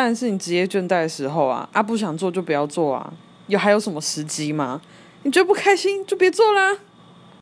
但是你职业倦怠的时候啊啊不想做就不要做啊有还有什么时机吗？你觉得不开心就别做啦。